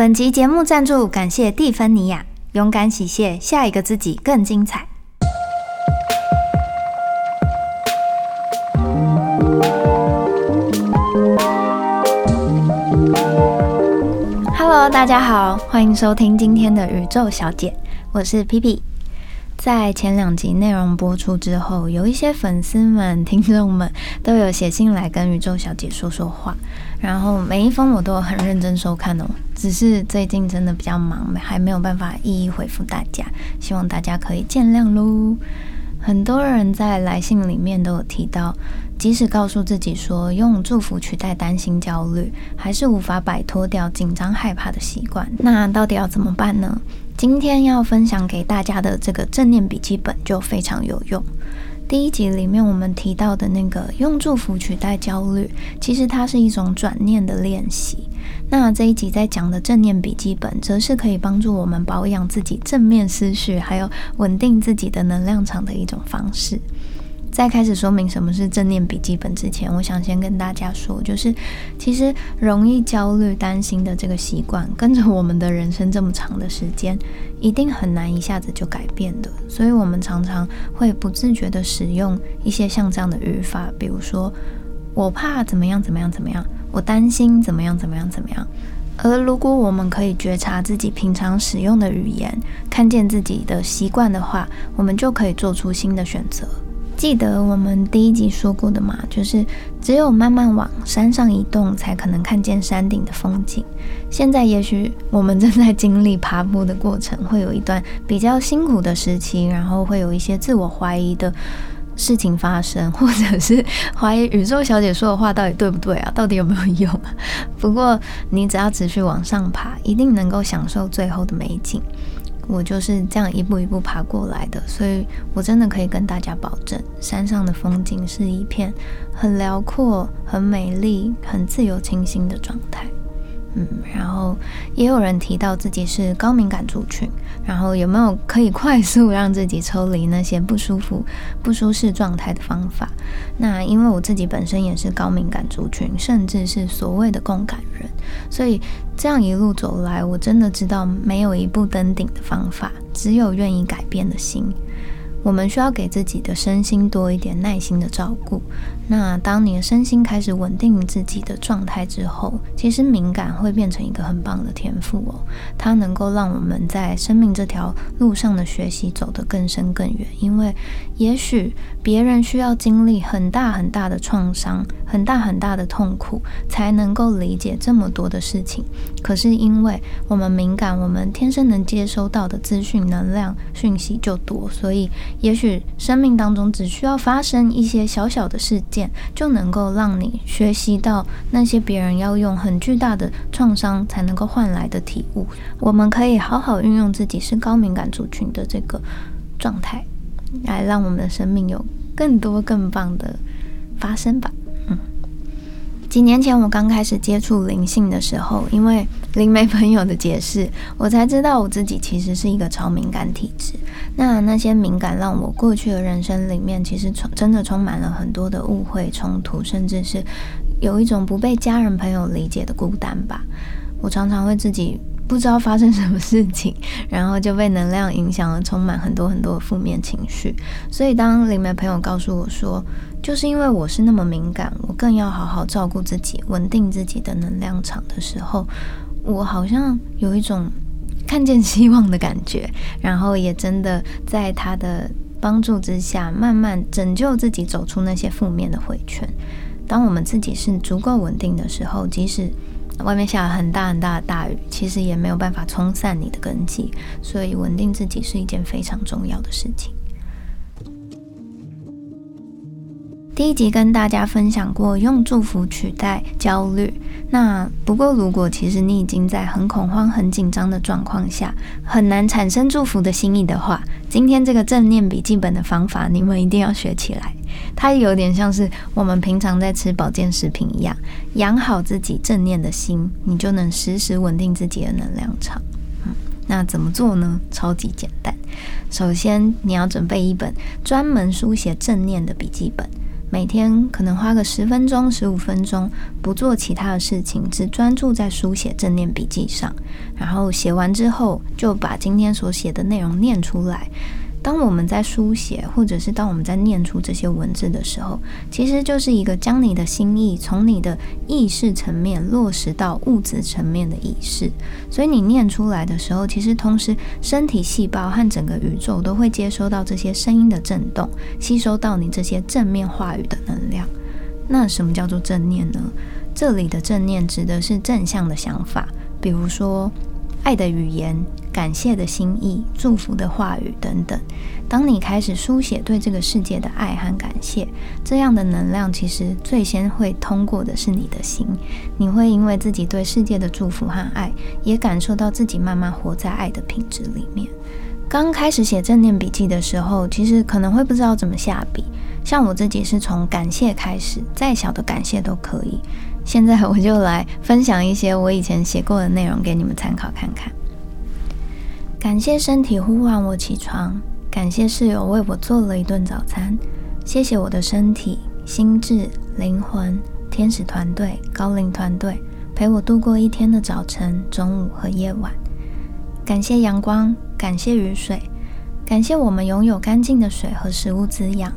本集节目赞助，感谢蒂芬尼亚，勇敢洗卸，下一个自己更精彩。Hello，大家好，欢迎收听今天的宇宙小姐，我是 P P。在前两集内容播出之后，有一些粉丝们、听众们都有写信来跟宇宙小姐说说话，然后每一封我都很认真收看哦。只是最近真的比较忙，还没有办法一一回复大家，希望大家可以见谅喽。很多人在来信里面都有提到，即使告诉自己说用祝福取代担心、焦虑，还是无法摆脱掉紧张、害怕的习惯。那到底要怎么办呢？今天要分享给大家的这个正念笔记本就非常有用。第一集里面我们提到的那个用祝福取代焦虑，其实它是一种转念的练习。那这一集在讲的正念笔记本，则是可以帮助我们保养自己正面思绪，还有稳定自己的能量场的一种方式。在开始说明什么是正念笔记本之前，我想先跟大家说，就是其实容易焦虑、担心的这个习惯，跟着我们的人生这么长的时间，一定很难一下子就改变的。所以，我们常常会不自觉的使用一些像这样的语法，比如说“我怕怎么样怎么样怎么样”，“我担心怎么样怎么样怎么样”。而如果我们可以觉察自己平常使用的语言，看见自己的习惯的话，我们就可以做出新的选择。记得我们第一集说过的嘛，就是只有慢慢往山上移动，才可能看见山顶的风景。现在也许我们正在经历爬坡的过程，会有一段比较辛苦的时期，然后会有一些自我怀疑的事情发生，或者是怀疑宇宙小姐说的话到底对不对啊？到底有没有用？不过你只要持续往上爬，一定能够享受最后的美景。我就是这样一步一步爬过来的，所以我真的可以跟大家保证，山上的风景是一片很辽阔、很美丽、很自由清新的状态。嗯，然后也有人提到自己是高敏感族群，然后有没有可以快速让自己抽离那些不舒服、不舒适状态的方法？那因为我自己本身也是高敏感族群，甚至是所谓的共感人，所以这样一路走来，我真的知道没有一步登顶的方法，只有愿意改变的心。我们需要给自己的身心多一点耐心的照顾。那当你的身心开始稳定自己的状态之后，其实敏感会变成一个很棒的天赋哦。它能够让我们在生命这条路上的学习走得更深更远。因为也许别人需要经历很大很大的创伤、很大很大的痛苦，才能够理解这么多的事情。可是因为我们敏感，我们天生能接收到的资讯、能量、讯息就多，所以。也许生命当中只需要发生一些小小的事件，就能够让你学习到那些别人要用很巨大的创伤才能够换来的体悟。我们可以好好运用自己是高敏感族群的这个状态，来让我们的生命有更多更棒的发生吧。几年前我刚开始接触灵性的时候，因为灵媒朋友的解释，我才知道我自己其实是一个超敏感体质。那那些敏感让我过去的人生里面，其实充真的充满了很多的误会、冲突，甚至是有一种不被家人朋友理解的孤单吧。我常常会自己不知道发生什么事情，然后就被能量影响了，充满很多很多负面情绪。所以当灵媒朋友告诉我说，就是因为我是那么敏感，我更要好好照顾自己，稳定自己的能量场的时候，我好像有一种看见希望的感觉，然后也真的在他的帮助之下，慢慢拯救自己，走出那些负面的回圈。当我们自己是足够稳定的时候，即使外面下了很大很大的大雨，其实也没有办法冲散你的根基。所以，稳定自己是一件非常重要的事情。第一集跟大家分享过用祝福取代焦虑。那不过，如果其实你已经在很恐慌、很紧张的状况下，很难产生祝福的心意的话，今天这个正念笔记本的方法，你们一定要学起来。它有点像是我们平常在吃保健食品一样，养好自己正念的心，你就能时时稳定自己的能量场。嗯，那怎么做呢？超级简单。首先，你要准备一本专门书写正念的笔记本。每天可能花个十分钟、十五分钟，不做其他的事情，只专注在书写正念笔记上。然后写完之后，就把今天所写的内容念出来。当我们在书写，或者是当我们在念出这些文字的时候，其实就是一个将你的心意从你的意识层面落实到物质层面的仪式。所以你念出来的时候，其实同时身体细胞和整个宇宙都会接收到这些声音的震动，吸收到你这些正面话语的能量。那什么叫做正念呢？这里的正念指的是正向的想法，比如说爱的语言。感谢的心意、祝福的话语等等。当你开始书写对这个世界的爱和感谢，这样的能量其实最先会通过的是你的心。你会因为自己对世界的祝福和爱，也感受到自己慢慢活在爱的品质里面。刚开始写正念笔记的时候，其实可能会不知道怎么下笔。像我自己是从感谢开始，再小的感谢都可以。现在我就来分享一些我以前写过的内容给你们参考看看。感谢身体呼唤我起床，感谢室友为我做了一顿早餐，谢谢我的身体、心智、灵魂、天使团队、高龄团队陪我度过一天的早晨、中午和夜晚。感谢阳光，感谢雨水，感谢我们拥有干净的水和食物滋养。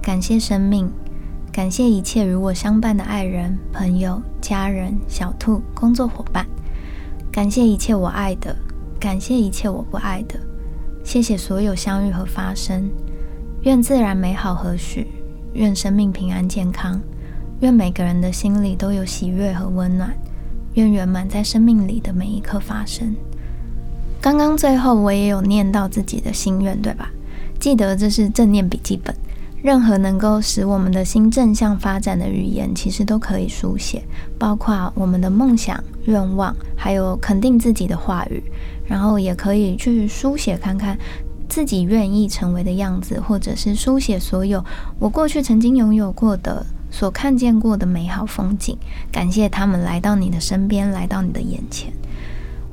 感谢生命，感谢一切与我相伴的爱人、朋友、家人、小兔、工作伙伴。感谢一切我爱的。感谢一切我不爱的，谢谢所有相遇和发生。愿自然美好和煦，愿生命平安健康，愿每个人的心里都有喜悦和温暖，愿圆满在生命里的每一刻发生。刚刚最后我也有念到自己的心愿，对吧？记得这是正念笔记本。任何能够使我们的心正向发展的语言，其实都可以书写，包括我们的梦想、愿望，还有肯定自己的话语。然后也可以去书写看看自己愿意成为的样子，或者是书写所有我过去曾经拥有过的、所看见过的美好风景，感谢他们来到你的身边，来到你的眼前。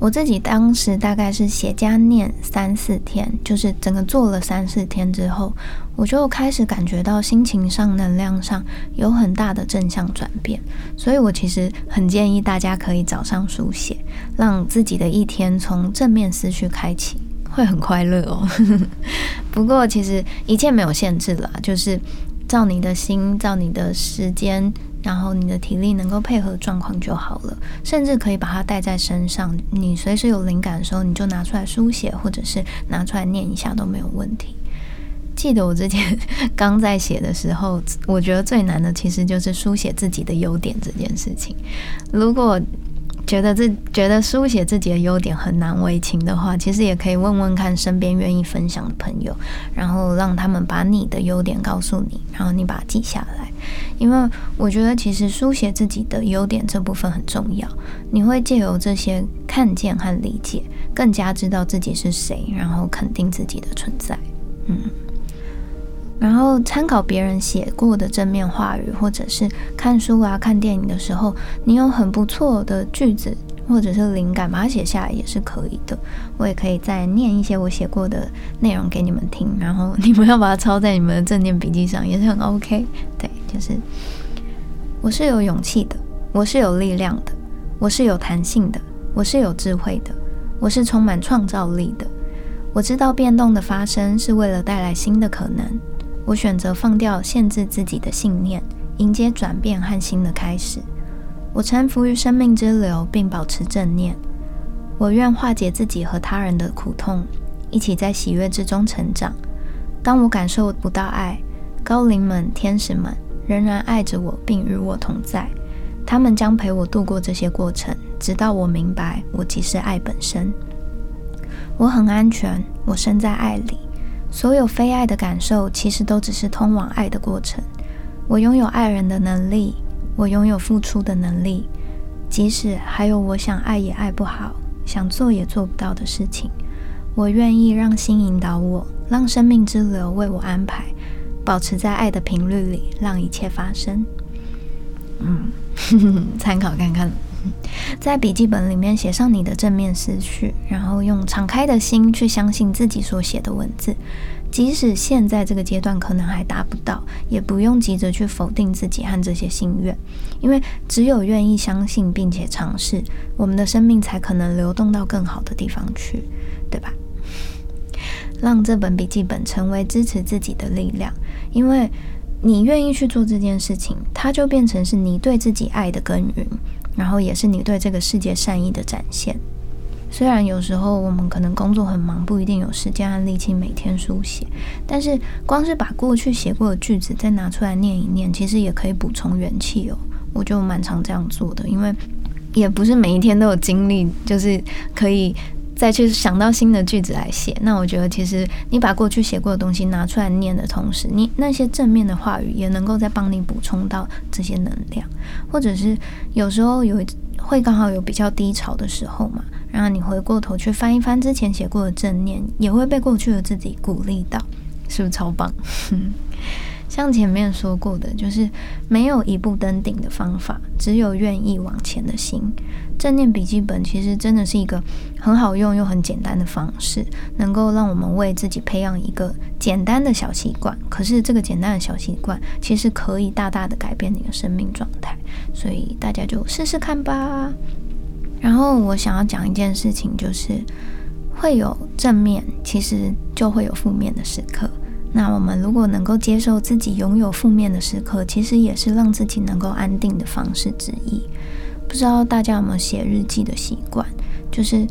我自己当时大概是写加念三四天，就是整个做了三四天之后，我就开始感觉到心情上、能量上有很大的正向转变。所以我其实很建议大家可以早上书写，让自己的一天从正面思绪开启，会很快乐哦。不过其实一切没有限制了，就是照你的心，照你的时间。然后你的体力能够配合状况就好了，甚至可以把它带在身上。你随时有灵感的时候，你就拿出来书写，或者是拿出来念一下都没有问题。记得我之前刚在写的时候，我觉得最难的其实就是书写自己的优点这件事情。如果觉得这觉得书写自己的优点很难为情的话，其实也可以问问看身边愿意分享的朋友，然后让他们把你的优点告诉你，然后你把它记下来。因为我觉得其实书写自己的优点这部分很重要，你会借由这些看见和理解，更加知道自己是谁，然后肯定自己的存在。嗯。然后参考别人写过的正面话语，或者是看书啊、看电影的时候，你有很不错的句子或者是灵感，把它写下来也是可以的。我也可以再念一些我写过的内容给你们听，然后你们要把它抄在你们的正念笔记上，也是很 OK。对，就是我是有勇气的，我是有力量的，我是有弹性的，我是有智慧的，我是充满创造力的。我知道变动的发生是为了带来新的可能。我选择放掉限制自己的信念，迎接转变和新的开始。我臣服于生命之流，并保持正念。我愿化解自己和他人的苦痛，一起在喜悦之中成长。当我感受不到爱，高灵们、天使们仍然爱着我，并与我同在。他们将陪我度过这些过程，直到我明白我即是爱本身。我很安全，我身在爱里。所有非爱的感受，其实都只是通往爱的过程。我拥有爱人的能力，我拥有付出的能力，即使还有我想爱也爱不好，想做也做不到的事情。我愿意让心引导我，让生命之流为我安排，保持在爱的频率里，让一切发生。嗯，参考看看。在笔记本里面写上你的正面思绪，然后用敞开的心去相信自己所写的文字。即使现在这个阶段可能还达不到，也不用急着去否定自己和这些心愿，因为只有愿意相信并且尝试，我们的生命才可能流动到更好的地方去，对吧？让这本笔记本成为支持自己的力量，因为你愿意去做这件事情，它就变成是你对自己爱的耕耘，然后也是你对这个世界善意的展现。虽然有时候我们可能工作很忙，不一定有时间和力气每天书写，但是光是把过去写过的句子再拿出来念一念，其实也可以补充元气哦。我就蛮常这样做的，因为也不是每一天都有精力，就是可以再去想到新的句子来写。那我觉得，其实你把过去写过的东西拿出来念的同时，你那些正面的话语也能够再帮你补充到这些能量，或者是有时候有会刚好有比较低潮的时候嘛。然后你回过头去翻一翻之前写过的正念，也会被过去的自己鼓励到，是不是超棒？像前面说过的，就是没有一步登顶的方法，只有愿意往前的心。正念笔记本其实真的是一个很好用又很简单的方式，能够让我们为自己培养一个简单的小习惯。可是这个简单的小习惯，其实可以大大的改变你的生命状态。所以大家就试试看吧。然后我想要讲一件事情，就是会有正面，其实就会有负面的时刻。那我们如果能够接受自己拥有负面的时刻，其实也是让自己能够安定的方式之一。不知道大家有没有写日记的习惯？就是。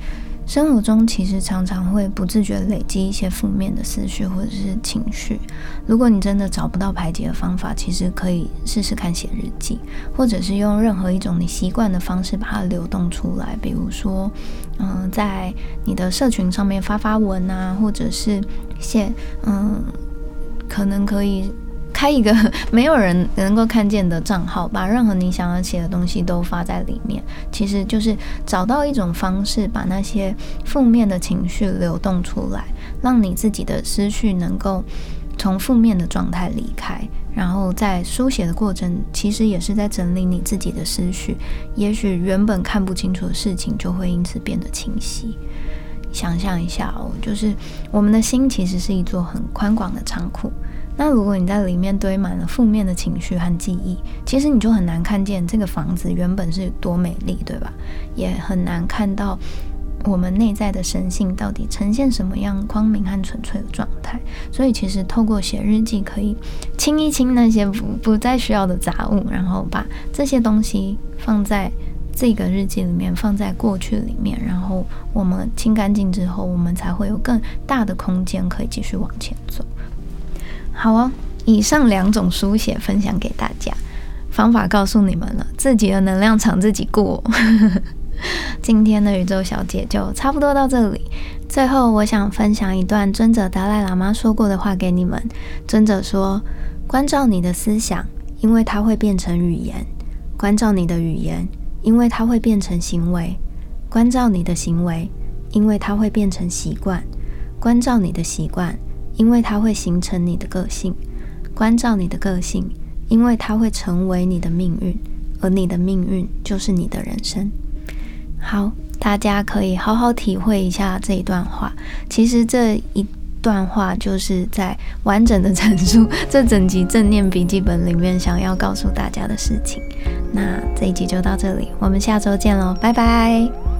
生活中其实常常会不自觉累积一些负面的思绪或者是情绪。如果你真的找不到排解的方法，其实可以试试看写日记，或者是用任何一种你习惯的方式把它流动出来。比如说，嗯，在你的社群上面发发文啊，或者是写，嗯，可能可以。开一个 没有人能够看见的账号，把任何你想要写的东西都发在里面。其实就是找到一种方式，把那些负面的情绪流动出来，让你自己的思绪能够从负面的状态离开。然后在书写的过程，其实也是在整理你自己的思绪。也许原本看不清楚的事情，就会因此变得清晰。想象一下哦，就是我们的心其实是一座很宽广的仓库。那如果你在里面堆满了负面的情绪和记忆，其实你就很难看见这个房子原本是多美丽，对吧？也很难看到我们内在的神性到底呈现什么样光明和纯粹的状态。所以，其实透过写日记，可以清一清那些不不再需要的杂物，然后把这些东西放在这个日记里面，放在过去里面，然后我们清干净之后，我们才会有更大的空间可以继续往前走。好哦，以上两种书写分享给大家，方法告诉你们了，自己的能量场自己过。今天的宇宙小姐就差不多到这里。最后，我想分享一段尊者达赖喇嘛说过的话给你们。尊者说：“关照你的思想，因为它会变成语言；关照你的语言，因为它会变成行为；关照你的行为，因为它会变成习惯；关照你的习惯。”因为它会形成你的个性，关照你的个性，因为它会成为你的命运，而你的命运就是你的人生。好，大家可以好好体会一下这一段话。其实这一段话就是在完整的阐述 这整集正念笔记本里面想要告诉大家的事情。那这一集就到这里，我们下周见喽，拜拜。